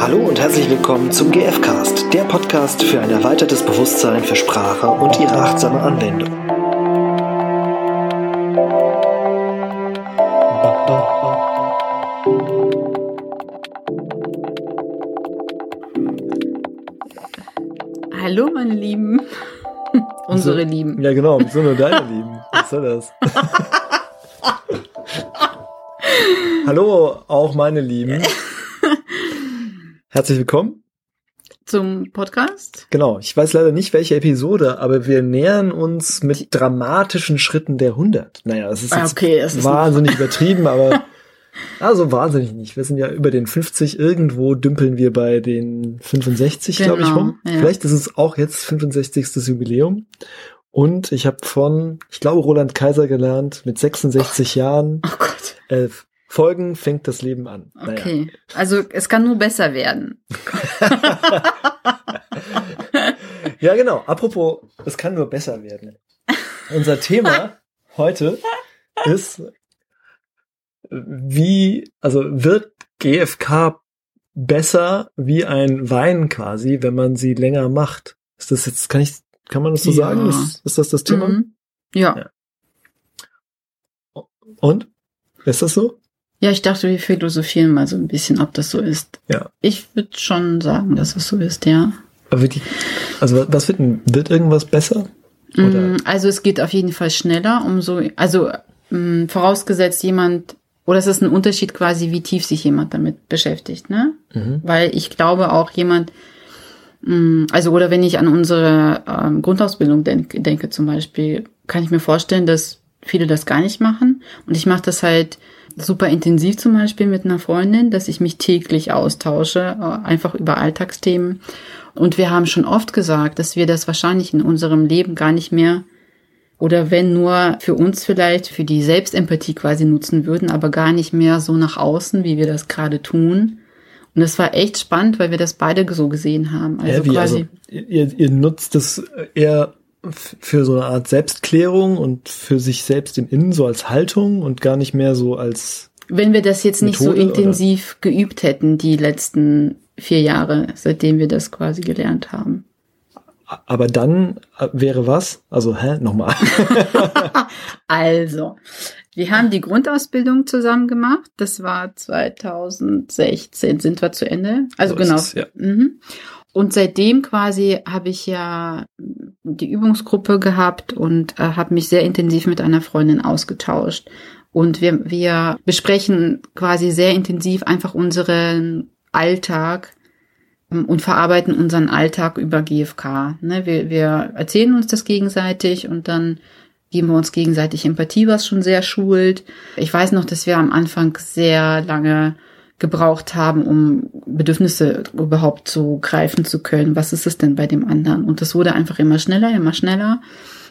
Hallo und herzlich willkommen zum GFcast, der Podcast für ein erweitertes Bewusstsein für Sprache und ihre achtsame Anwendung. Hallo, meine Lieben. Unsere Lieben. Ja, genau, so nur deine Lieben. Was soll das? Hallo, auch meine Lieben. Herzlich willkommen. Zum Podcast? Genau, ich weiß leider nicht, welche Episode, aber wir nähern uns mit dramatischen Schritten der 100. Naja, das ist Ah, jetzt okay, das ist wahnsinnig übertrieben, aber also wahnsinnig nicht. Wir sind ja über den 50, irgendwo dümpeln wir bei den 65, glaube ich, Genau, rum. ja. Vielleicht ist es auch jetzt 65. Jubiläum. Und ich habe von, ich glaube, Roland Kaiser gelernt, mit 66 Jahren, Oh Gott. elf Folgen fängt das Leben an. Naja. Okay. Also es kann nur besser werden. Ja, genau. Apropos, es kann nur besser werden. Unser Thema heute ist, wie, also wird GFK besser wie ein Wein quasi, wenn man sie länger macht? Ist das jetzt, kann ich, kann man das so Ja. sagen? Ist, ist das das Thema? Mhm. Ja. Ja. Und? Ist das so? Ja, ich dachte, wir philosophieren mal so ein bisschen, ob das so ist. Ja. Ich würde schon sagen, dass es so ist, ja. Aber wird die, also was wird denn, wird irgendwas besser? Oder? Mm, Also es geht auf jeden Fall schneller, umso, also mm, vorausgesetzt jemand, oder es ist ein Unterschied quasi, wie tief sich jemand damit beschäftigt, ne? Mhm. Weil ich glaube auch jemand, mh, also oder wenn ich an unsere ähm, Grundausbildung denk, denke zum Beispiel, kann ich mir vorstellen, dass viele das gar nicht machen. Und ich mache das halt super intensiv zum Beispiel mit einer Freundin, dass ich mich täglich austausche, äh, einfach über Alltagsthemen. Und wir haben schon oft gesagt, dass wir das wahrscheinlich in unserem Leben gar nicht mehr oder wenn nur für uns vielleicht, für die Selbstempathie quasi nutzen würden, aber gar nicht mehr so nach außen, wie wir das gerade tun. Und das war echt spannend, weil wir das beide so gesehen haben. Also Hä, wie, quasi. also ihr, ihr nutzt es eher für so eine Art Selbstklärung und für sich selbst im Innen so als Haltung und gar nicht mehr so als Wenn wir das jetzt nicht so Methode, oder? intensiv geübt hätten, die letzten vier Jahre, seitdem wir das quasi gelernt haben. aber dann äh, wäre was? Also, hä, nochmal. Also, wir haben die Grundausbildung zusammen gemacht. Das war 2016, sind wir zu Ende. Also So genau. es, ja. Mhm. Und seitdem quasi habe ich ja die Übungsgruppe gehabt und äh, habe mich sehr intensiv mit einer Freundin ausgetauscht. Und wir, wir besprechen quasi sehr intensiv einfach unseren Alltag ähm, und verarbeiten unseren Alltag über GFK. Ne? Wir, wir erzählen uns das gegenseitig und dann geben wir uns gegenseitig Empathie, was schon sehr schult. Ich weiß noch, dass wir am Anfang sehr lange gebraucht haben, um Bedürfnisse überhaupt so greifen zu können. Was ist es denn bei dem anderen? Und das wurde einfach immer schneller, immer schneller,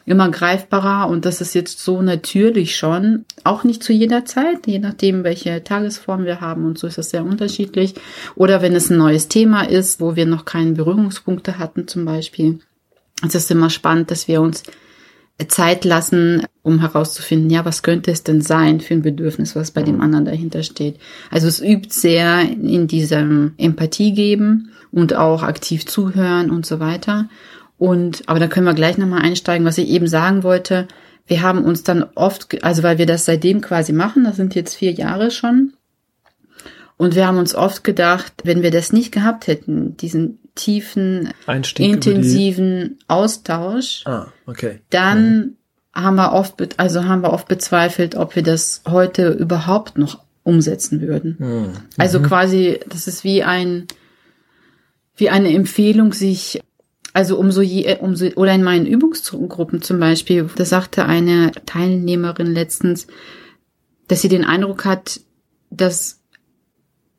immer greifbarer. Und das ist jetzt so natürlich schon, auch nicht zu jeder Zeit, je nachdem, welche Tagesform wir haben. Und so ist das sehr unterschiedlich. Oder wenn es ein neues Thema ist, wo wir noch keine Berührungspunkte hatten zum Beispiel. Es ist immer spannend, dass wir uns Zeit lassen, um herauszufinden, ja, was könnte es denn sein für ein Bedürfnis, was bei dem anderen dahinter steht. Also es übt sehr in diesem Empathie geben und auch aktiv zuhören und so weiter. Und, aber da können wir gleich nochmal einsteigen, was ich eben sagen wollte. Wir haben uns dann oft, also weil wir das seitdem quasi machen, das sind jetzt vier Jahre schon. Und wir haben uns oft gedacht, wenn wir das nicht gehabt hätten, diesen tiefen, Einstieg intensiven Austausch, ah, okay. dann haben wir oft, also haben wir oft bezweifelt, ob wir das heute überhaupt noch umsetzen würden. Hm. Also quasi, das ist wie ein, wie eine Empfehlung, sich, also umso je, umso, oder in meinen Übungsgruppen zum Beispiel, da sagte eine Teilnehmerin letztens, dass sie den Eindruck hat, dass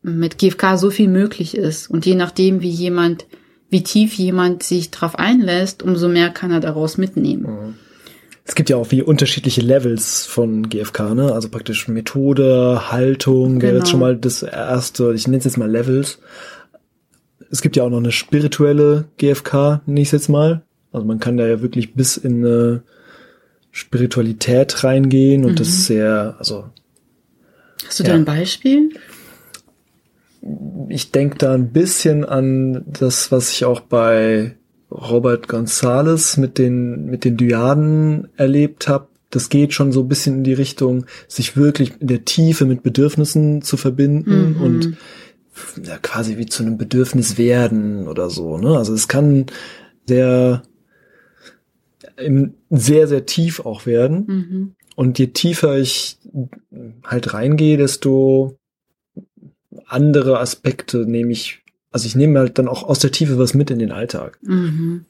mit GFK so viel möglich ist und je nachdem, wie jemand, wie tief jemand sich drauf einlässt, umso mehr kann er daraus mitnehmen. Es gibt ja auch wie unterschiedliche Levels von GFK, ne? Also praktisch Methode, Haltung, Genau. jetzt schon mal das erste, ich nenne es jetzt mal Levels. Es gibt ja auch noch eine spirituelle GFK, nenne ich es jetzt mal. Also man kann da ja wirklich bis in eine Spiritualität reingehen und das ist sehr, also Hast du Ja. da ein Beispiel? Ich denke da ein bisschen an das, was ich auch bei Robert Gonzales mit den, mit den Dyaden erlebt habe. Das geht schon so ein bisschen in die Richtung, sich wirklich in der Tiefe mit Bedürfnissen zu verbinden Mhm. und ja, quasi wie zu einem Bedürfnis werden oder so. Ne? Also es kann sehr, sehr, sehr tief auch werden. Mhm. Und je tiefer ich halt reingehe, desto andere Aspekte nehme ich, also ich nehme halt dann auch aus der Tiefe was mit in den Alltag. Mhm.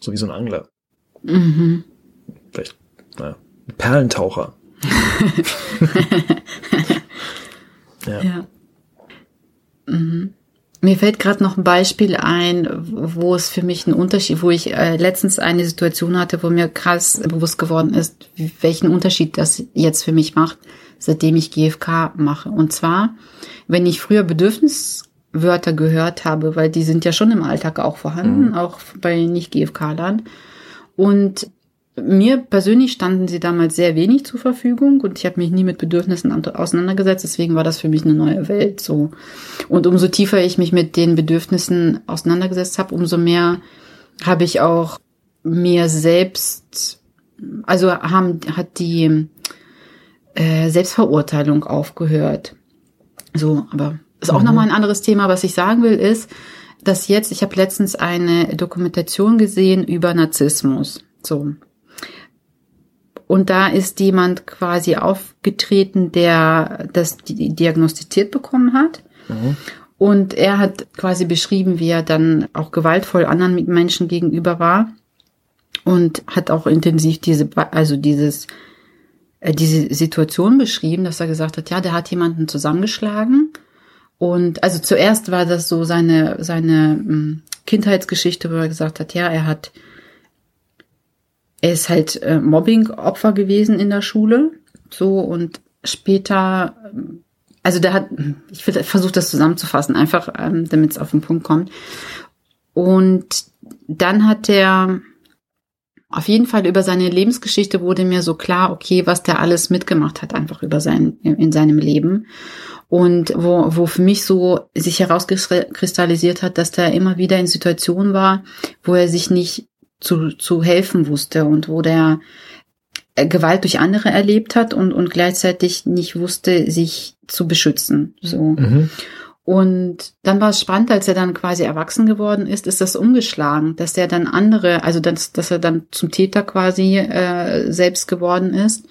So wie so ein Angler. Mhm. Vielleicht, naja, ein Perlentaucher. ja. Ja. Mhm. Mir fällt gerade noch ein Beispiel ein, wo es für mich einen Unterschied, wo ich äh, letztens eine Situation hatte, wo mir krass bewusst geworden ist, welchen Unterschied das jetzt für mich macht, seitdem ich GFK mache. Und zwar, wenn ich früher Bedürfniswörter gehört habe, weil die sind ja schon im Alltag auch vorhanden, auch bei Nicht-GFK-Lern. Und mir persönlich standen sie damals sehr wenig zur Verfügung und ich habe mich nie mit Bedürfnissen an- auseinandergesetzt, deswegen war das für mich eine neue Welt so. Und umso tiefer ich mich mit den Bedürfnissen auseinandergesetzt habe, umso mehr habe ich auch mir selbst, also haben, hat die äh, Selbstverurteilung aufgehört. So, aber ist auch Mhm. nochmal ein anderes Thema. Was ich sagen will, ist, dass jetzt, ich habe letztens eine Dokumentation gesehen über Narzissmus. So. Und da ist jemand quasi aufgetreten, der das di- diagnostiziert bekommen hat. Mhm. Und er hat quasi beschrieben, wie er dann auch gewaltvoll anderen Menschen gegenüber war und hat auch intensiv diese, also dieses, diese Situation beschrieben, dass er gesagt hat, ja, der hat jemanden zusammengeschlagen. Und also zuerst war das so seine, seine mm, Kindheitsgeschichte, wo er gesagt hat, ja, er hat, er ist halt äh, Mobbing-Opfer gewesen in der Schule. So und später, ähm, also der hat, ich versuche das zusammenzufassen, einfach ähm, damit es auf den Punkt kommt. Und dann hat er auf jeden Fall über seine Lebensgeschichte wurde mir so klar, okay, was der alles mitgemacht hat, einfach über sein, in seinem Leben. Und wo, wo für mich so sich herauskristallisiert hat, dass der immer wieder in Situationen war, wo er sich nicht zu, zu helfen wusste und wo der äh, Gewalt durch andere erlebt hat und, und gleichzeitig nicht wusste, sich zu beschützen. So. Mhm. Und dann war es spannend, als er dann quasi erwachsen geworden ist, ist das umgeschlagen, dass er dann andere, also dass, dass er dann zum Täter quasi äh, selbst geworden ist.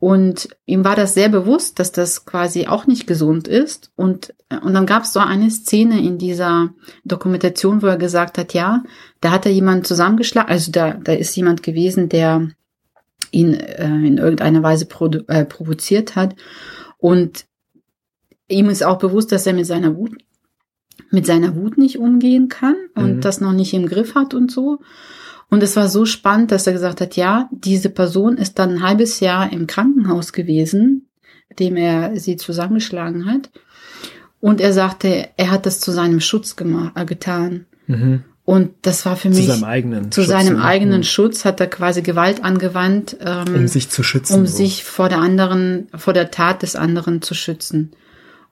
Und ihm war das sehr bewusst, dass das quasi auch nicht gesund ist. Und, und dann gab es so eine Szene in dieser Dokumentation, wo er gesagt hat, ja, da hat er jemanden zusammengeschlagen, also da, da ist jemand gewesen, der ihn äh, in irgendeiner Weise produ- äh, provoziert hat. Und ihm ist auch bewusst, dass er mit seiner Wut, mit seiner Wut nicht umgehen kann und Mhm. das noch nicht im Griff hat und so. Und es war so spannend, dass er gesagt hat, ja, diese Person ist dann ein halbes Jahr im Krankenhaus gewesen, dem er sie zusammengeschlagen hat. Und er sagte, er hat das zu seinem Schutz äh, getan. Mhm. Und das war für Zu mich seinem eigenen zu Schutz, seinem ne? eigenen Mhm. Schutz hat er quasi Gewalt angewandt, ähm, Um sich zu schützen. um so. sich vor der anderen, vor der Tat des anderen zu schützen.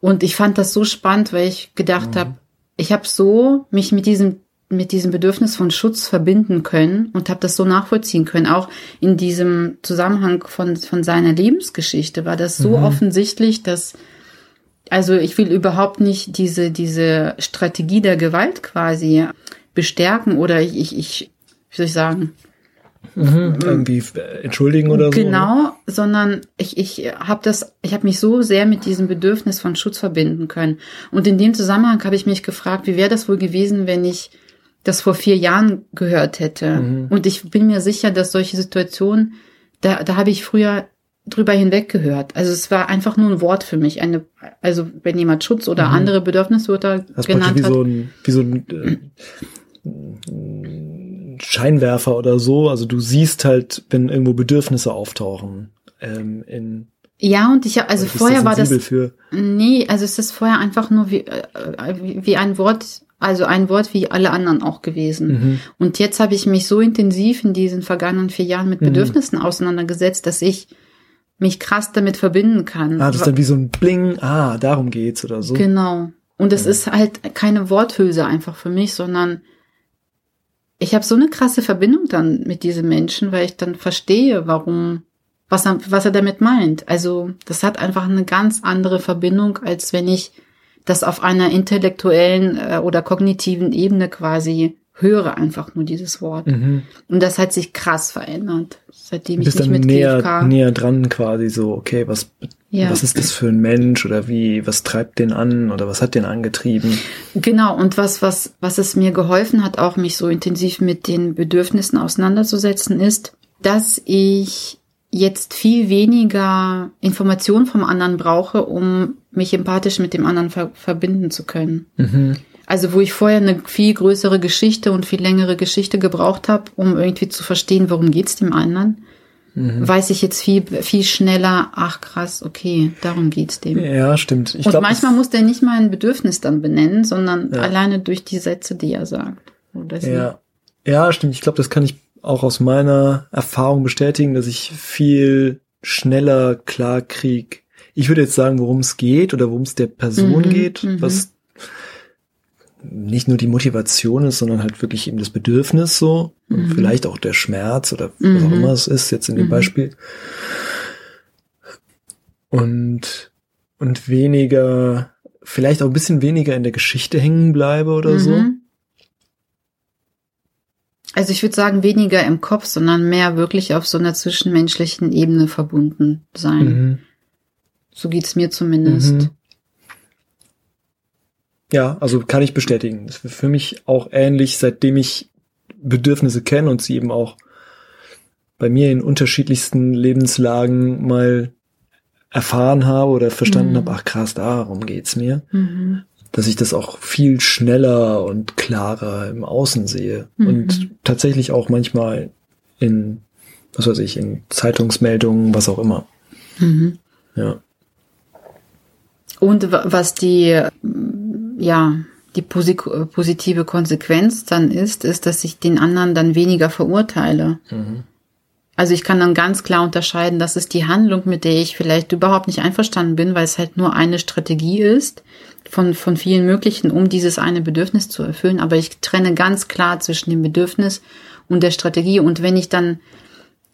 Und ich fand das so spannend, weil ich gedacht Mhm. habe, ich habe so mich mit diesem mit diesem Bedürfnis von Schutz verbinden können und habe das so nachvollziehen können. Auch in diesem Zusammenhang von von seiner Lebensgeschichte war das so Mhm. offensichtlich, dass also ich will überhaupt nicht diese diese Strategie der Gewalt quasi bestärken oder ich ich, ich wie soll ich sagen Mhm. Irgendwie äh, entschuldigen oder so. ne? Genau, sondern ich, ich habe das, ich habe mich so sehr mit diesem Bedürfnis von Schutz verbinden können. Und in dem Zusammenhang habe ich mich gefragt, wie wäre das wohl gewesen, wenn ich das vor vier Jahren gehört hätte. Mhm. Und ich bin mir sicher, dass solche Situationen, da, da habe ich früher drüber hinweg gehört. Also es war einfach nur ein Wort für mich. Eine, also wenn jemand Schutz oder Mhm. andere Bedürfniswörter genannt praktisch wie hat. so ein, wie so ein äh, Scheinwerfer oder so. Also du siehst halt, wenn irgendwo Bedürfnisse auftauchen. Ähm, in, ja, und ich habe, also vorher war das, Für, Nee, also es ist vorher einfach nur wie, äh, wie ein Wort, also ein Wort wie alle anderen auch gewesen. mhm. Und jetzt habe ich mich so intensiv in diesen vergangenen vier Jahren mit Mhm. Bedürfnissen auseinandergesetzt, dass ich mich krass damit verbinden kann. Ah, das ist dann wie so ein Bling. Ah, darum geht's oder so. genau. Und es ist halt keine Worthülse einfach für mich, sondern ich habe so eine krasse Verbindung dann mit diesen Menschen, weil ich dann verstehe, warum, was er, was er damit meint. Also das hat einfach eine ganz andere Verbindung, als wenn ich das auf einer intellektuellen äh, oder kognitiven Ebene quasi höre einfach nur dieses Wort. Mhm. Und das hat sich krass verändert, seitdem ich Bist mich dann mit näher, GFK näher dran quasi so, okay, was, Ja. was ist das für ein Mensch oder wie, was treibt den an oder was hat den angetrieben? Genau, und was, was, was es mir geholfen hat, auch mich so intensiv mit den Bedürfnissen auseinanderzusetzen, ist, dass ich jetzt viel weniger Informationen vom anderen brauche, um mich empathisch mit dem anderen ver verbinden zu können. Mhm. Also wo ich vorher eine viel größere Geschichte und viel längere Geschichte gebraucht habe, um irgendwie zu verstehen, worum geht's dem anderen, Mhm. weiß ich jetzt viel, viel schneller, ach krass, okay, darum geht's dem. Ja, stimmt. Ich und glaub, manchmal muss der nicht mal ein Bedürfnis dann benennen, sondern Ja. alleine durch die Sätze, die er sagt. Ja, ja stimmt. Ich glaube, das kann ich auch aus meiner Erfahrung bestätigen, dass ich viel schneller klar krieg. Ich würde jetzt sagen, worum es geht oder worum es der Person Mhm, geht, mhm. was nicht nur die Motivation ist, sondern halt wirklich eben das Bedürfnis so und Mhm. vielleicht auch der Schmerz oder was auch Mhm. immer es ist jetzt in dem Mhm. Beispiel. Und und weniger, vielleicht auch ein bisschen weniger in der Geschichte hängen bleibe oder so. Mhm. Also ich würde sagen, weniger im Kopf, sondern mehr wirklich auf so einer zwischenmenschlichen Ebene verbunden sein. Mhm. So geht's mir zumindest. Ja, also kann ich bestätigen. Das ist für mich auch ähnlich, seitdem ich Bedürfnisse kenne und sie eben auch bei mir in unterschiedlichsten Lebenslagen mal erfahren habe oder verstanden Mhm. habe, ach krass, darum geht's mir, Mhm. dass ich das auch viel schneller und klarer im Außen sehe Mhm. und tatsächlich auch manchmal in, was weiß ich, in Zeitungsmeldungen, was auch immer. Mhm. Ja. Und wa- was die, ja, die posi- positive Konsequenz dann ist, ist, dass ich den anderen dann weniger verurteile. Mhm. Also ich kann dann ganz klar unterscheiden, das ist die Handlung, mit der ich vielleicht überhaupt nicht einverstanden bin, weil es halt nur eine Strategie ist von, von vielen möglichen, um dieses eine Bedürfnis zu erfüllen. Aber ich trenne ganz klar zwischen dem Bedürfnis und der Strategie. Und wenn ich dann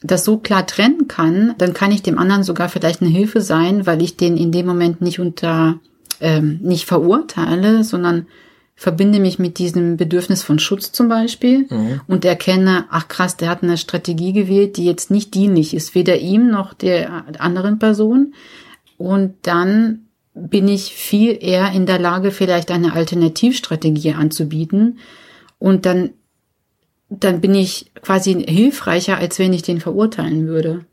das so klar trennen kann, dann kann ich dem anderen sogar vielleicht eine Hilfe sein, weil ich den in dem Moment nicht unter, ähm, nicht verurteile, sondern verbinde mich mit diesem Bedürfnis von Schutz zum Beispiel Mhm. und erkenne, ach krass, der hat eine Strategie gewählt, die jetzt nicht dienlich ist, weder ihm noch der anderen Person. Und dann bin ich viel eher in der Lage, vielleicht eine Alternativstrategie anzubieten. Und dann, dann bin ich quasi hilfreicher, als wenn ich den verurteilen würde.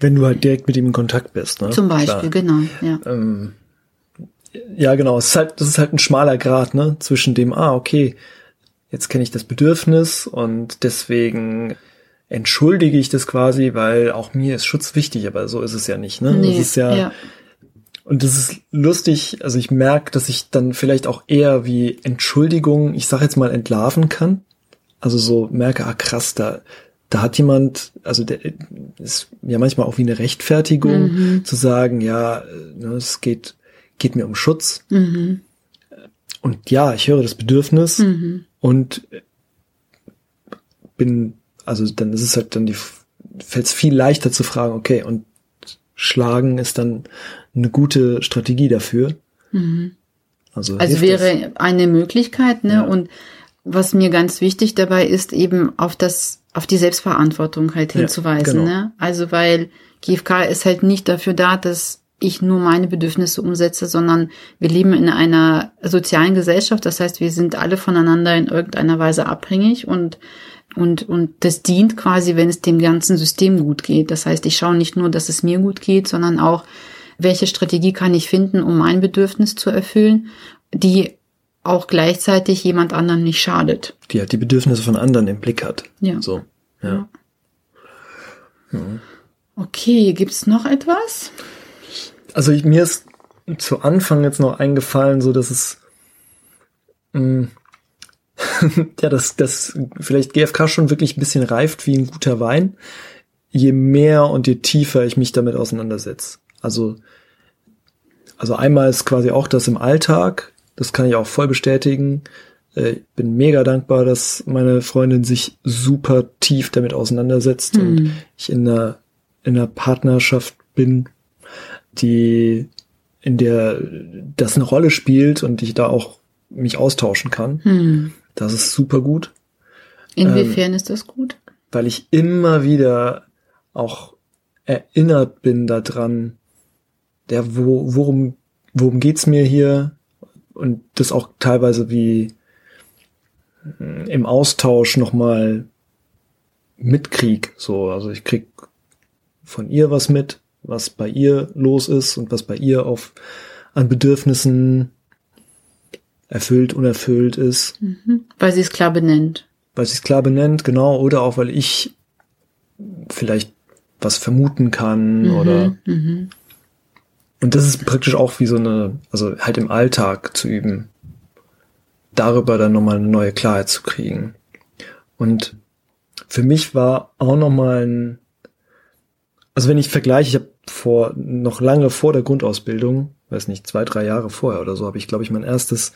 Wenn du halt direkt mit ihm in Kontakt bist, ne? Zum Beispiel, Klar. genau, ja. Ähm, ja, genau. Es ist halt, das ist halt ein schmaler Grad, ne? Zwischen dem, ah, okay, jetzt kenne ich das Bedürfnis und deswegen entschuldige ich das quasi, weil auch mir ist Schutz wichtig, aber so ist es ja nicht, ne? Nee, das ist ja, ja. und das ist lustig, also ich merke, dass ich dann vielleicht auch eher wie Entschuldigung, ich sag jetzt mal, entlarven kann. Also so merke, ah krass, da, da hat jemand, also der ist ja manchmal auch wie eine Rechtfertigung Mhm. zu sagen, ja, ne, es geht, geht mir um Schutz. Mhm. Und ja, ich höre das Bedürfnis Mhm. und bin, also dann ist es halt dann die, fällt es viel leichter zu fragen, okay, und schlagen ist dann eine gute Strategie dafür. Mhm. Also, Also hilft das. wäre eine Möglichkeit, ne? Ja. Und was mir ganz wichtig dabei ist, eben auf das, auf die Selbstverantwortung halt Ja, hinzuweisen, genau. ne? Also weil GFK ist halt nicht dafür da, dass ich nur meine Bedürfnisse umsetze, sondern wir leben in einer sozialen Gesellschaft. Das heißt, wir sind alle voneinander in irgendeiner Weise abhängig und und, und das dient quasi, wenn es dem ganzen System gut geht. Das heißt, ich schaue nicht nur, dass es mir gut geht, sondern auch, welche Strategie kann ich finden, um mein Bedürfnis zu erfüllen, die auch gleichzeitig jemand anderem nicht schadet. Die halt die Bedürfnisse von anderen im Blick hat. Ja. So, ja. Okay, gibt's noch etwas? Also ich, mir ist zu Anfang jetzt noch eingefallen, so dass es mh, ja, dass, dass vielleicht GFK schon wirklich ein bisschen reift wie ein guter Wein, je mehr und je tiefer ich mich damit auseinandersetze. Also, also einmal ist quasi auch das im Alltag, Das kann ich auch voll bestätigen. Äh, Ich bin mega dankbar, dass meine Freundin sich super tief damit auseinandersetzt Hm. und ich in einer, in einer Partnerschaft bin, die, in der das eine Rolle spielt und ich da auch mich austauschen kann. Hm. Das ist super gut, Inwiefern ist das gut? weil ich immer wieder auch erinnert bin daran, der, wo, worum, worum geht's mir hier? Und das auch teilweise wie mm, im Austausch nochmal mitkrieg. So, also ich krieg von ihr was mit, was bei ihr los ist und was bei ihr auf an Bedürfnissen erfüllt, unerfüllt ist, Mhm. Weil sie es klar benennt. weil sie es klar benennt, genau, oder auch weil ich vielleicht was vermuten kann oder Mhm. Und das ist praktisch auch wie so eine, also halt im Alltag zu üben, darüber dann nochmal eine neue Klarheit zu kriegen. Und für mich war auch nochmal ein, also wenn ich vergleiche, ich habe vor, noch lange vor der Grundausbildung, weiß nicht, zwei, drei Jahre vorher oder so, habe ich, glaube ich, mein erstes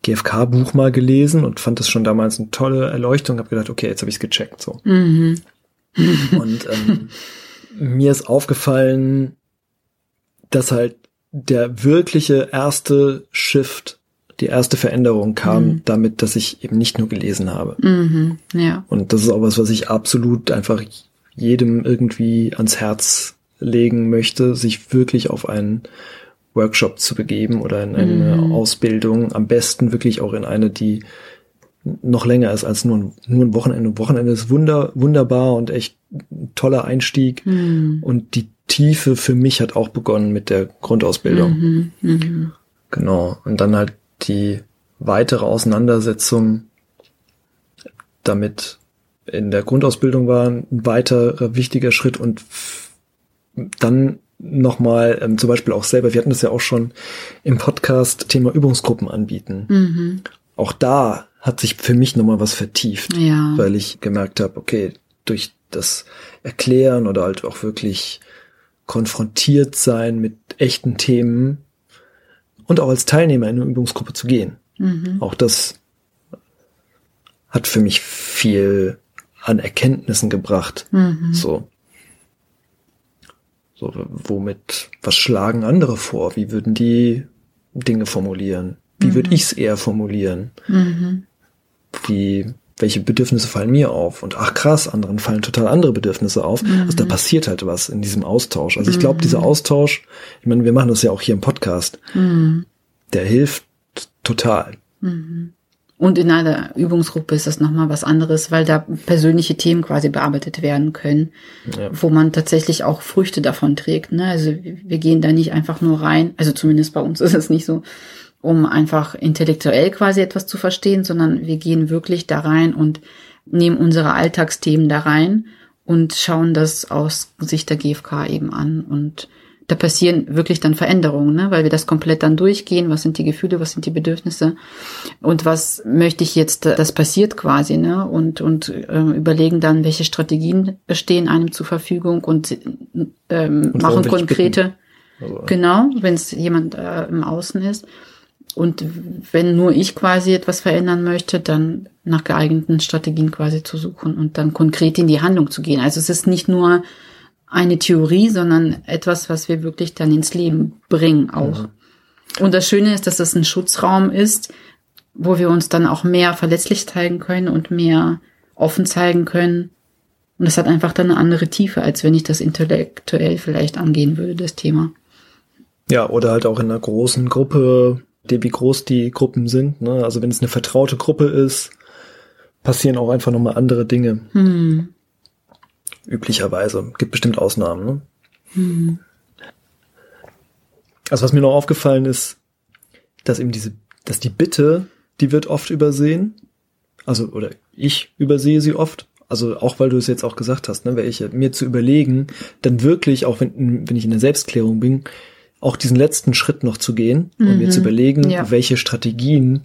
GFK-Buch mal gelesen und fand das schon damals eine tolle Erleuchtung, habe gedacht, okay, jetzt habe ich es gecheckt. So. Mhm. Und ähm, mir ist aufgefallen, dass halt der wirkliche erste Shift, die erste Veränderung kam Mhm. damit, dass ich eben nicht nur gelesen habe. Mhm. Ja. Und das ist auch was, was ich absolut einfach jedem irgendwie ans Herz legen möchte, sich wirklich auf einen Workshop zu begeben oder in eine Mhm. Ausbildung, am besten wirklich auch in eine, die noch länger ist als nur ein, nur ein Wochenende. Wochenende ist wunder, wunderbar und echt ein toller Einstieg. Mhm. Und die Tiefe für mich hat auch begonnen mit der Grundausbildung. Mhm. Mhm. Genau. Und dann halt die weitere Auseinandersetzung damit in der Grundausbildung war ein weiterer wichtiger Schritt und dann nochmal ähm, zum Beispiel auch selber, wir hatten das ja auch schon im Podcast Thema Übungsgruppen anbieten. Mhm. Auch da hat sich für mich nochmal was vertieft, Ja. weil ich gemerkt habe, okay, durch das Erklären oder halt auch wirklich konfrontiert sein mit echten Themen und auch als Teilnehmer in eine Übungsgruppe zu gehen. Mhm. Auch das hat für mich viel an Erkenntnissen gebracht. Mhm. So. So, womit, was schlagen andere vor? Wie würden die Dinge formulieren? Wie würde ich es eher formulieren? Mhm. Wie, welche Bedürfnisse fallen mir auf? Und ach krass, anderen fallen total andere Bedürfnisse auf. Also da passiert halt was in diesem Austausch. Also ich glaube, dieser Austausch, ich meine, wir machen das ja auch hier im Podcast, Mhm. der hilft total. Und in einer Übungsgruppe ist das nochmal was anderes, weil da persönliche Themen quasi bearbeitet werden können, Ja. wo man tatsächlich auch Früchte davon trägt. Ne? Also wir gehen da nicht einfach nur rein, also zumindest bei uns ist es nicht so, um einfach intellektuell quasi etwas zu verstehen, sondern wir gehen wirklich da rein und nehmen unsere Alltagsthemen da rein und schauen das aus Sicht der GfK eben an. Und da passieren wirklich dann Veränderungen, ne? weil wir das komplett dann durchgehen. Was sind die Gefühle, was sind die Bedürfnisse und was möchte ich jetzt, das passiert quasi, ne? Und, und äh, überlegen dann, welche Strategien stehen einem zur Verfügung und ähm, Und machen konkrete, Also, genau, wenn es jemand äh, im Außen ist. Und wenn nur ich quasi etwas verändern möchte, dann nach geeigneten Strategien quasi zu suchen und dann konkret in die Handlung zu gehen. Also es ist nicht nur eine Theorie, sondern etwas, was wir wirklich dann ins Leben bringen auch. Und das Schöne ist, dass es ein Schutzraum ist, wo wir uns dann auch mehr verletzlich zeigen können und mehr offen zeigen können. Und das hat einfach dann eine andere Tiefe, als wenn ich das intellektuell vielleicht angehen würde, das Thema. Ja, oder halt auch in einer großen Gruppe, die, wie groß die Gruppen sind. Ne? Also wenn es eine vertraute Gruppe ist, passieren auch einfach nochmal andere Dinge. Hm. Üblicherweise. Gibt bestimmt Ausnahmen. Ne? Hm. Also was mir noch aufgefallen ist, dass eben diese, dass die Bitte, die wird oft übersehen. Also, oder ich übersehe sie oft. Also auch weil du es jetzt auch gesagt hast, ne, welche, mir zu überlegen, dann wirklich, auch wenn, wenn ich in der Selbstklärung bin, auch diesen letzten Schritt noch zu gehen und mir zu überlegen, Ja. welche Strategien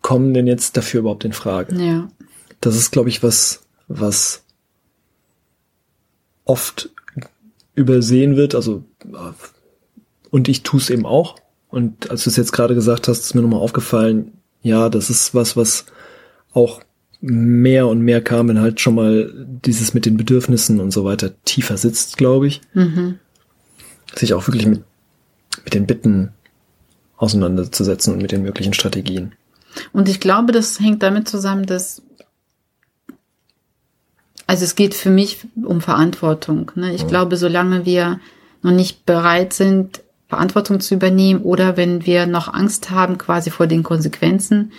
kommen denn jetzt dafür überhaupt in Frage. Ja. Das ist, glaube ich, was, was oft übersehen wird. Also, und ich tue es eben auch. Und als du es jetzt gerade gesagt hast, ist mir nochmal aufgefallen, ja, das ist was, was auch mehr und mehr kam, wenn halt schon mal dieses mit den Bedürfnissen und so weiter tiefer sitzt, glaube ich. Mhm. Sich auch wirklich mit, mit den Bitten auseinanderzusetzen und mit den möglichen Strategien. Und ich glaube, das hängt damit zusammen, dass also es geht für mich um Verantwortung. Ne? Ich ja. glaube, solange wir noch nicht bereit sind, Verantwortung zu übernehmen oder wenn wir noch Angst haben quasi vor den Konsequenzen,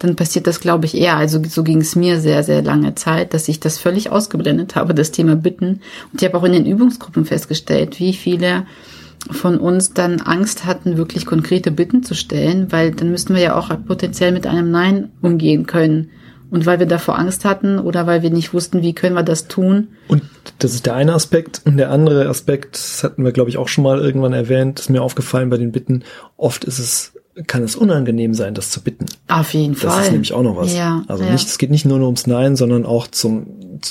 dann passiert das, glaube ich, eher. Also so ging es mir sehr, sehr lange Zeit, dass ich das völlig ausgeblendet habe, das Thema Bitten. Und ich habe auch in den Übungsgruppen festgestellt, wie viele von uns dann Angst hatten, wirklich konkrete Bitten zu stellen, weil dann müssten wir ja auch potenziell mit einem Nein umgehen können. Und weil wir davor Angst hatten oder weil wir nicht wussten, wie können wir das tun. Und das ist der eine Aspekt. Und der andere Aspekt, das hatten wir, glaube ich, auch schon mal irgendwann erwähnt, ist mir aufgefallen bei den Bitten. Oft ist es, kann es unangenehm sein, das zu bitten. Auf jeden das Fall. Das ist nämlich auch noch was. Ja, also ja. nicht, es geht nicht nur ums Nein, sondern auch zum,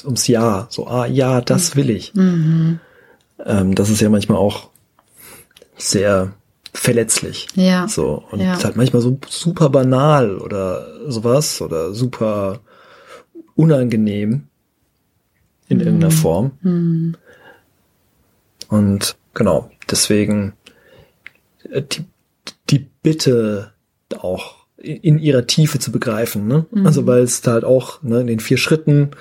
ums Ja. So, ah, ja, das will ich. Mhm. Ähm, das ist ja manchmal auch sehr verletzlich. Ja. So. Und ja. ist halt manchmal so super banal oder sowas oder super unangenehm in mhm. irgendeiner Form. Mhm. Und genau, deswegen äh, die, die Bitte auch in ihrer Tiefe zu begreifen. Ne? Mhm. Also weil es da halt auch ne, in den vier Schritten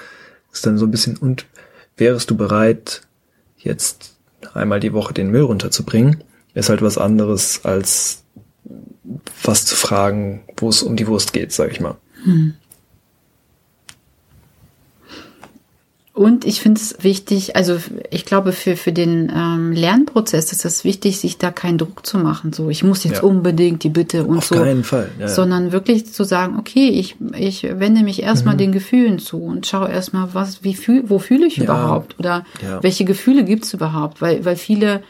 ist dann so ein bisschen, und wärest du bereit, jetzt einmal die Woche den Müll runterzubringen? Ist halt was anderes als was zu fragen, wo es um die Wurst geht, sag ich mal. Hm. Und ich finde es wichtig, also ich glaube, für, für den ähm, Lernprozess ist es wichtig, sich da keinen Druck zu machen. So, ich muss jetzt ja. unbedingt die Bitte und Auf so. Auf keinen Fall. Ja, sondern wirklich zu sagen, okay, ich, ich wende mich erstmal mhm. den Gefühlen zu und schaue erstmal, was, wie fühl, wo fühle ich überhaupt? Oder welche Gefühle gibt es überhaupt? Weil, weil viele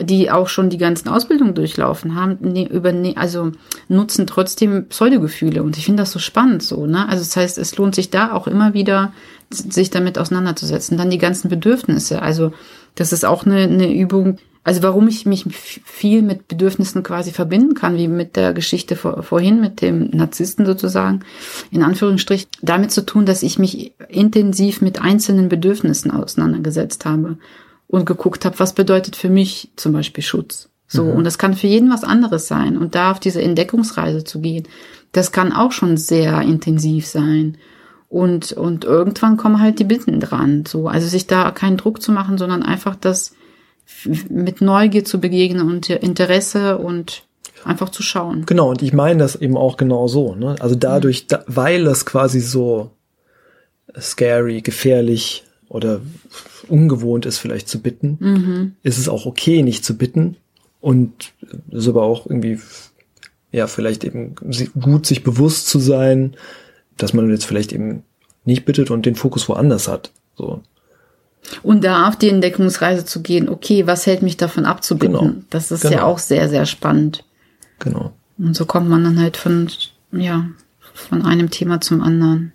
die auch schon die ganzen Ausbildungen durchlaufen haben, ne, über, ne, also nutzen trotzdem Pseudogefühle. Und ich finde das so spannend so, ne? Also das heißt, es lohnt sich da auch immer wieder, sich damit auseinanderzusetzen. Dann die ganzen Bedürfnisse. Also das ist auch eine, eine Übung. Also warum ich mich viel mit Bedürfnissen quasi verbinden kann, wie mit der Geschichte vor, vorhin, mit dem Narzissten sozusagen, in Anführungsstrich, damit zu tun, dass ich mich intensiv mit einzelnen Bedürfnissen auseinandergesetzt habe und geguckt habe, was bedeutet für mich zum Beispiel Schutz. So, mhm. und das kann für jeden was anderes sein. Und da auf diese Entdeckungsreise zu gehen, das kann auch schon sehr intensiv sein. Und, und irgendwann kommen halt die Bitten dran. So, also sich da keinen Druck zu machen, sondern einfach das mit Neugier zu begegnen und Interesse und einfach zu schauen. Genau, und ich meine das eben auch genau so. Ne? Also dadurch, da, weil das quasi so scary, gefährlich oder ungewohnt ist, vielleicht zu bitten, mhm. ist es auch okay, nicht zu bitten. Und es ist aber auch irgendwie, ja, vielleicht eben gut, sich bewusst zu sein, dass man jetzt vielleicht eben nicht bittet und den Fokus woanders hat. So. Und da auf die Entdeckungsreise zu gehen, okay, was hält mich davon ab zu bitten? Genau. Das ist genau. ja auch sehr, sehr spannend. Genau. Und so kommt man dann halt von, ja, von einem Thema zum anderen.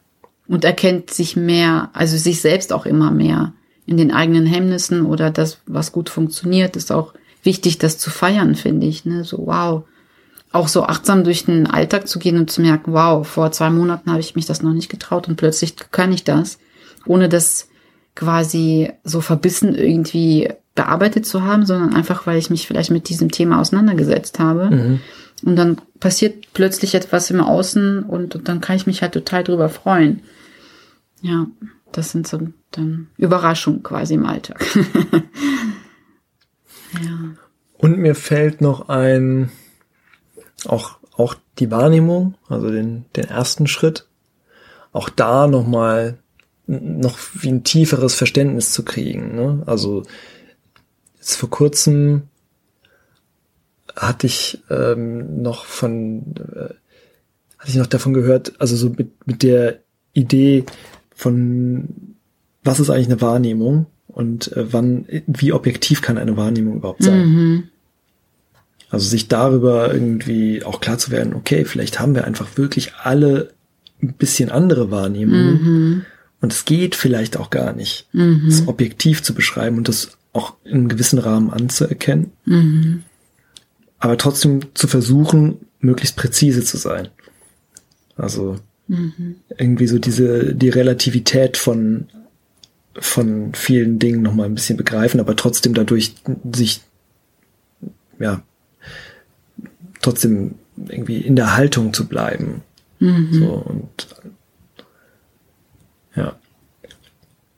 Und erkennt sich mehr, also sich selbst auch immer mehr in den eigenen Hemmnissen oder das, was gut funktioniert, ist auch wichtig, das zu feiern, finde ich. Ne? So, wow. Auch so achtsam durch den Alltag zu gehen und zu merken, wow, vor zwei Monaten habe ich mich das noch nicht getraut und plötzlich kann ich das, ohne das quasi so verbissen irgendwie bearbeitet zu haben, sondern einfach, weil ich mich vielleicht mit diesem Thema auseinandergesetzt habe. Mhm. Und dann passiert plötzlich etwas im Außen und, und dann kann ich mich halt total drüber freuen. Ja. Das sind so dann Überraschungen quasi im Alltag. ja. Und mir fällt noch ein, auch, auch die Wahrnehmung, also den, den ersten Schritt, auch da nochmal noch wie ein tieferes Verständnis zu kriegen. Ne? Also jetzt vor kurzem hatte ich ähm, noch von äh, hatte ich noch davon gehört, also so mit, mit der Idee, von was ist eigentlich eine Wahrnehmung und äh, wann, wie objektiv kann eine Wahrnehmung überhaupt sein. Mhm. Also sich darüber irgendwie auch klar zu werden, okay, vielleicht haben wir einfach wirklich alle ein bisschen andere Wahrnehmungen mhm. und es geht vielleicht auch gar nicht, mhm. das objektiv zu beschreiben und das auch in einem gewissen Rahmen anzuerkennen. Mhm. Aber trotzdem zu versuchen, möglichst präzise zu sein. Also mhm. irgendwie so diese, die Relativität von, von vielen Dingen nochmal ein bisschen begreifen, aber trotzdem dadurch sich, ja, trotzdem irgendwie in der Haltung zu bleiben. Mhm. So und ja.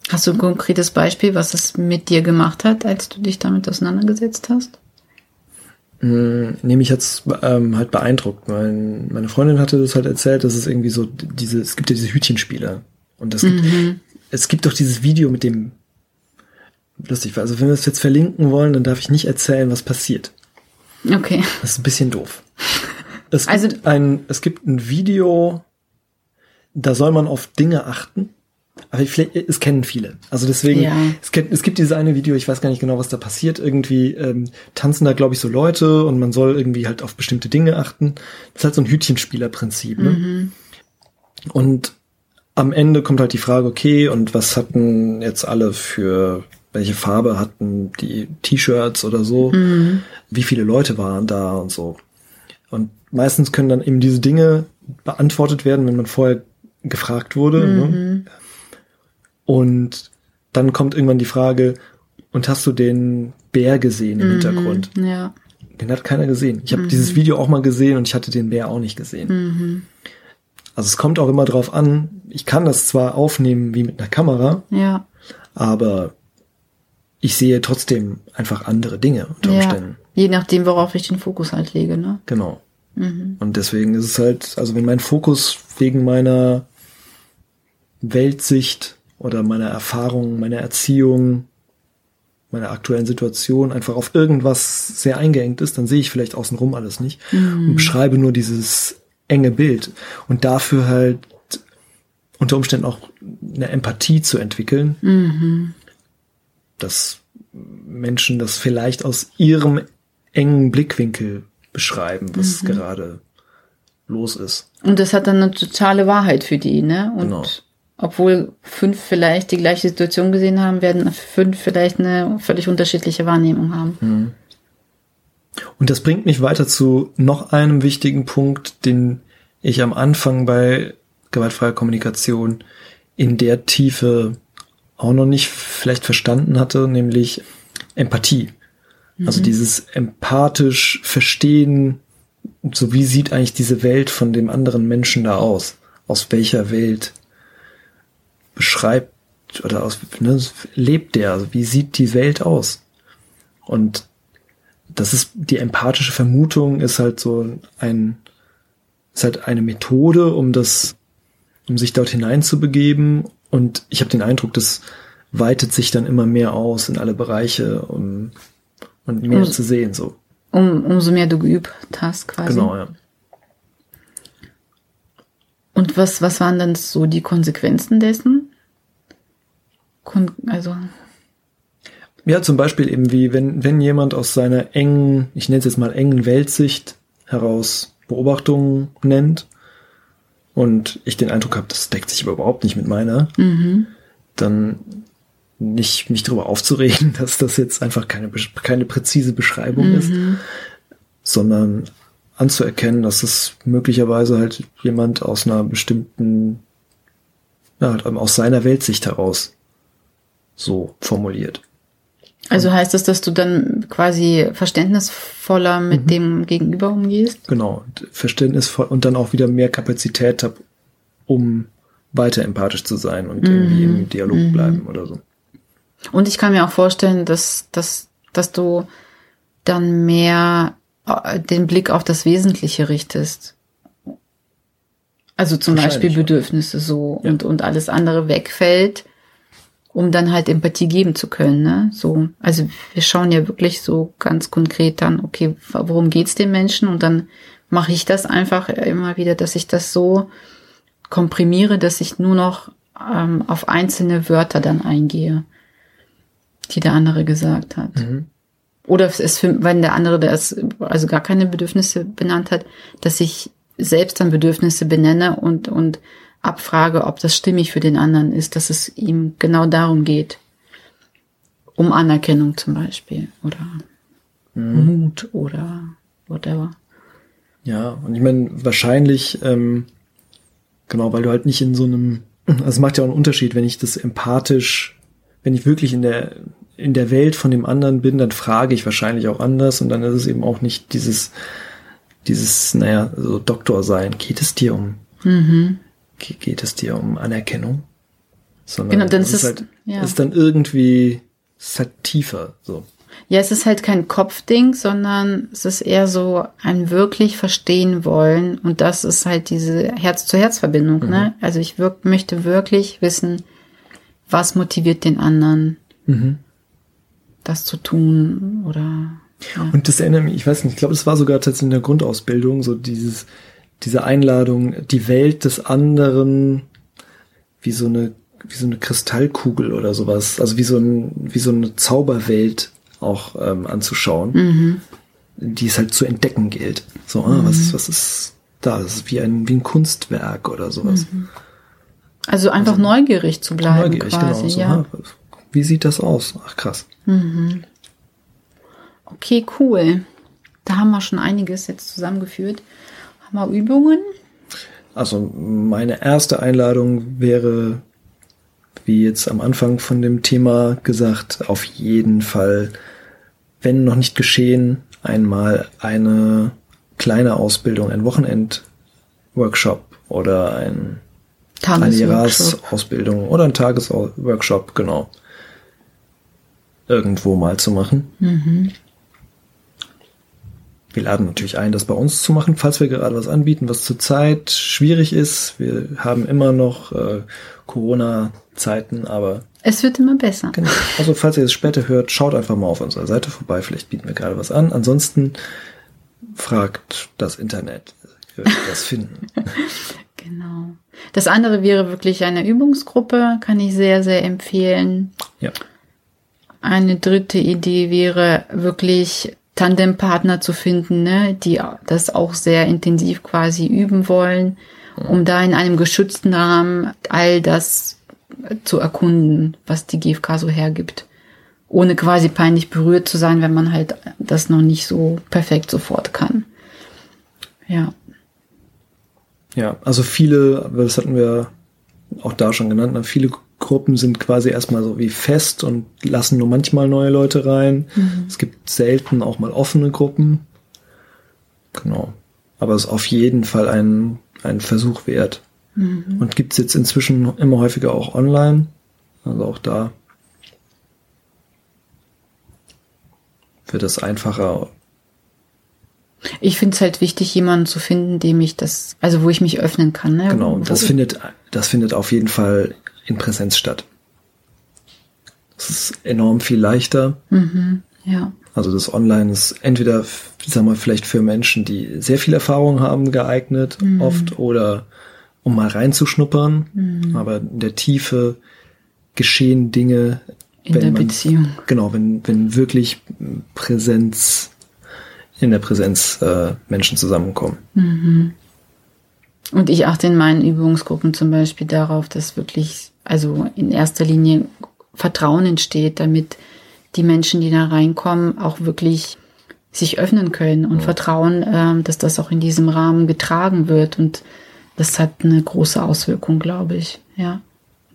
Hast du ein konkretes Beispiel, was es mit dir gemacht hat, als du dich damit auseinandergesetzt hast? Hm, nee, mich hat's ähm, halt beeindruckt. Mein, meine Freundin hatte das halt erzählt, dass es irgendwie so diese, es gibt ja diese Hütchenspiele. Und das gibt, mhm. es gibt doch dieses Video mit dem, lustig, also wenn wir es jetzt verlinken wollen, dann darf ich nicht erzählen, was passiert. Okay. Das ist ein bisschen doof. Es also, gibt ein, es gibt ein Video, da soll man auf Dinge achten. Aber vielleicht, es kennen viele. Also deswegen, ja. es, gibt, es gibt dieses eine Video, ich weiß gar nicht genau, was da passiert. Irgendwie ähm, tanzen da, glaube ich, so Leute und man soll irgendwie halt auf bestimmte Dinge achten. Das ist halt so ein Hütchenspielerprinzip. Ne? Mhm. Und am Ende kommt halt die Frage, okay, und was hatten jetzt alle für, welche Farbe hatten die T-Shirts oder so? Mhm. Wie viele Leute waren da und so? Und meistens können dann eben diese Dinge beantwortet werden, wenn man vorher gefragt wurde. Ne? Mhm. Ne? Und dann kommt irgendwann die Frage, und hast du den Bär gesehen im mhm, Hintergrund? Ja. Den hat keiner gesehen. Ich habe mhm. dieses Video auch mal gesehen und ich hatte den Bär auch nicht gesehen. Mhm. Also es kommt auch immer drauf an, ich kann das zwar aufnehmen wie mit einer Kamera, ja. aber ich sehe trotzdem einfach andere Dinge unter Umständen. Ja, je nachdem, worauf ich den Fokus halt lege, ne? Genau. Mhm. Und deswegen ist es halt, also wenn mein Fokus wegen meiner Weltsicht oder meiner Erfahrung, meiner Erziehung, meiner aktuellen Situation einfach auf irgendwas sehr eingeengt ist, dann sehe ich vielleicht außenrum alles nicht mhm. und beschreibe nur dieses enge Bild. Und dafür halt unter Umständen auch eine Empathie zu entwickeln, mhm. dass Menschen das vielleicht aus ihrem engen Blickwinkel beschreiben, was mhm. gerade los ist. Und das hat dann eine totale Wahrheit für die, ne? Und genau obwohl fünf vielleicht die gleiche Situation gesehen haben, werden fünf vielleicht eine völlig unterschiedliche Wahrnehmung haben. Mhm. Und das bringt mich weiter zu noch einem wichtigen Punkt, den ich am Anfang bei gewaltfreier Kommunikation in der Tiefe auch noch nicht vielleicht verstanden hatte, nämlich Empathie. Also mhm. Also dieses empathisch verstehen, so wie sieht eigentlich diese Welt von dem anderen Menschen da aus? Aus welcher Welt beschreibt oder aus, ne, lebt der? Also wie sieht die Welt aus? Und das ist die empathische Vermutung ist halt so ein ist halt eine Methode, um das um sich dort hineinzubegeben und ich habe den Eindruck, das weitet sich dann immer mehr aus in alle Bereiche um, und mehr um, zu sehen so. Um, umso mehr du geübt hast quasi. Genau, ja. Und was, was waren dann so die Konsequenzen dessen? Also. Ja, zum Beispiel eben wie, wenn, wenn jemand aus seiner engen, ich nenne es jetzt mal engen Weltsicht heraus Beobachtungen nennt und ich den Eindruck habe, das deckt sich überhaupt nicht mit meiner, mhm. dann nicht mich darüber aufzuregen, dass das jetzt einfach keine, keine präzise Beschreibung mhm. ist, sondern anzuerkennen, dass es möglicherweise halt jemand aus einer bestimmten, ja, halt aus seiner Weltsicht heraus so formuliert. Also heißt das, dass du dann quasi verständnisvoller mit mhm. dem Gegenüber umgehst? Genau, verständnisvoll und dann auch wieder mehr Kapazität habe, um weiter empathisch zu sein und mhm. irgendwie im Dialog mhm. bleiben oder so. Und ich kann mir auch vorstellen, dass, dass, dass du dann mehr äh, den Blick auf das Wesentliche richtest. Also zum Beispiel Bedürfnisse so ja. und, und alles andere wegfällt um dann halt Empathie geben zu können. Ne? So, also wir schauen ja wirklich so ganz konkret dann, okay, worum geht's den Menschen? Und dann mache ich das einfach immer wieder, dass ich das so komprimiere, dass ich nur noch ähm, auf einzelne Wörter dann eingehe, die der andere gesagt hat. Mhm. Oder es wenn der andere das also gar keine Bedürfnisse benannt hat, dass ich selbst dann Bedürfnisse benenne und und abfrage, ob das stimmig für den anderen ist, dass es ihm genau darum geht. Um Anerkennung zum Beispiel oder mhm. Mut oder whatever. Ja, und ich meine, wahrscheinlich, ähm, genau, weil du halt nicht in so einem, also es macht ja auch einen Unterschied, wenn ich das empathisch, wenn ich wirklich in der, in der Welt von dem anderen bin, dann frage ich wahrscheinlich auch anders und dann ist es eben auch nicht dieses, dieses, naja, so Doktor sein. Geht es dir um, Mhm. Ge- geht es dir um Anerkennung? Sondern Genau, dann es ist es- halt, ja. ist dann irgendwie, ist halt tiefer, so. Ja, es ist halt kein Kopfding, sondern es ist eher so ein wirklich verstehen wollen. Und das ist halt diese Herz-zu-Herz-Verbindung. Ne? Also ich wirk möchte wirklich wissen, was motiviert den anderen, das zu tun oder ja. Und das erinnert mich, ich weiß nicht, ich glaube, das war sogar tatsächlich in der Grundausbildung, so dieses, diese Einladung, die Welt des anderen wie so eine, wie so eine Kristallkugel oder sowas, also wie so ein, wie so eine Zauberwelt auch ähm, anzuschauen, die es halt zu entdecken gilt. So, ah, was ist, was ist da? Das ist wie ein, wie ein Kunstwerk oder sowas. also einfach neugierig zu bleiben Neugierig, quasi, genau. So, ja. ah, wie sieht das aus? Ach krass. Okay, cool. Da haben wir schon einiges jetzt zusammengeführt. Wir Übungen? Also meine erste Einladung wäre, wie jetzt am Anfang von dem Thema gesagt, auf jeden Fall, wenn noch nicht geschehen, einmal eine kleine Ausbildung, ein Wochenend-Workshop oder ein. Jahresausbildung oder ein Tagesworkshop, genau, irgendwo mal zu machen. Wir laden natürlich ein, das bei uns zu machen, falls wir gerade was anbieten, was zurzeit schwierig ist. Wir haben immer noch äh, Corona-Zeiten, aber Es wird immer besser. genau. Also falls ihr es später hört, schaut einfach mal auf unserer Seite vorbei. Vielleicht bieten wir gerade was an. Ansonsten fragt das Internet. Ihr werdet das finden. Genau. Das andere wäre wirklich eine Übungsgruppe, kann ich sehr, sehr empfehlen. Ja. Eine dritte Idee wäre wirklich Tandempartner zu finden, ne, die das auch sehr intensiv quasi üben wollen, um da in einem geschützten Rahmen all das zu erkunden, was die GfK so hergibt. Ohne quasi peinlich berührt zu sein, wenn man halt das noch nicht so perfekt sofort kann. Ja. Ja, also viele, das hatten wir auch da schon genannt, ne, viele Gruppen sind quasi erstmal so wie fest und lassen nur manchmal neue Leute rein. Es gibt selten auch mal offene Gruppen. Genau. Aber es ist auf jeden Fall ein, ein Versuch wert. Und gibt's jetzt inzwischen immer häufiger auch online. Also auch da wird es einfacher, Ich finde es halt wichtig, jemanden zu finden, dem ich das, also wo ich mich öffnen kann. Ne? Genau, das findet, das findet auf jeden Fall in Präsenz statt. Das ist enorm viel leichter. Ja. Also das Online ist entweder, ich sag mal, vielleicht für Menschen, die sehr viel Erfahrung haben, geeignet, oft, oder um mal reinzuschnuppern. Aber in der Tiefe geschehen Dinge, In der Beziehung. Genau, wenn, wenn wirklich Präsenz, in der Präsenz äh, Menschen zusammenkommen. Und ich achte in meinen Übungsgruppen zum Beispiel darauf, dass wirklich, also in erster Linie Vertrauen entsteht, damit die Menschen, die da reinkommen, auch wirklich sich öffnen können und vertrauen, ähm, dass das auch in diesem Rahmen getragen wird. Und das hat eine große Auswirkung, glaube ich. Ja.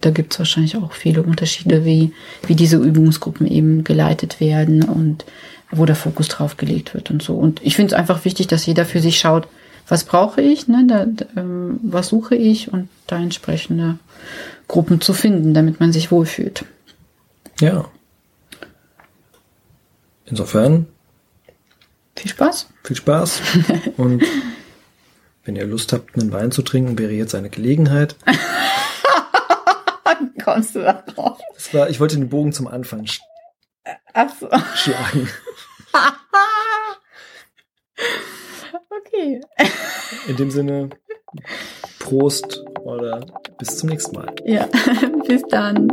Da gibt es wahrscheinlich auch viele Unterschiede, wie, wie diese Übungsgruppen eben geleitet werden und wo der Fokus drauf gelegt wird und so. Und ich finde es einfach wichtig, dass jeder für sich schaut, was brauche ich, ne, da, da, ähm, was suche ich und da entsprechende Gruppen zu finden, damit man sich wohlfühlt. Ja. Insofern Viel Spaß. viel Spaß und wenn ihr Lust habt, einen Wein zu trinken, wäre jetzt eine Gelegenheit. Kommst du da drauf? Das war, ich wollte den Bogen zum Anfang sch Ach so. schlagen. Okay. In dem Sinne, Prost oder bis zum nächsten Mal. Ja, bis dann.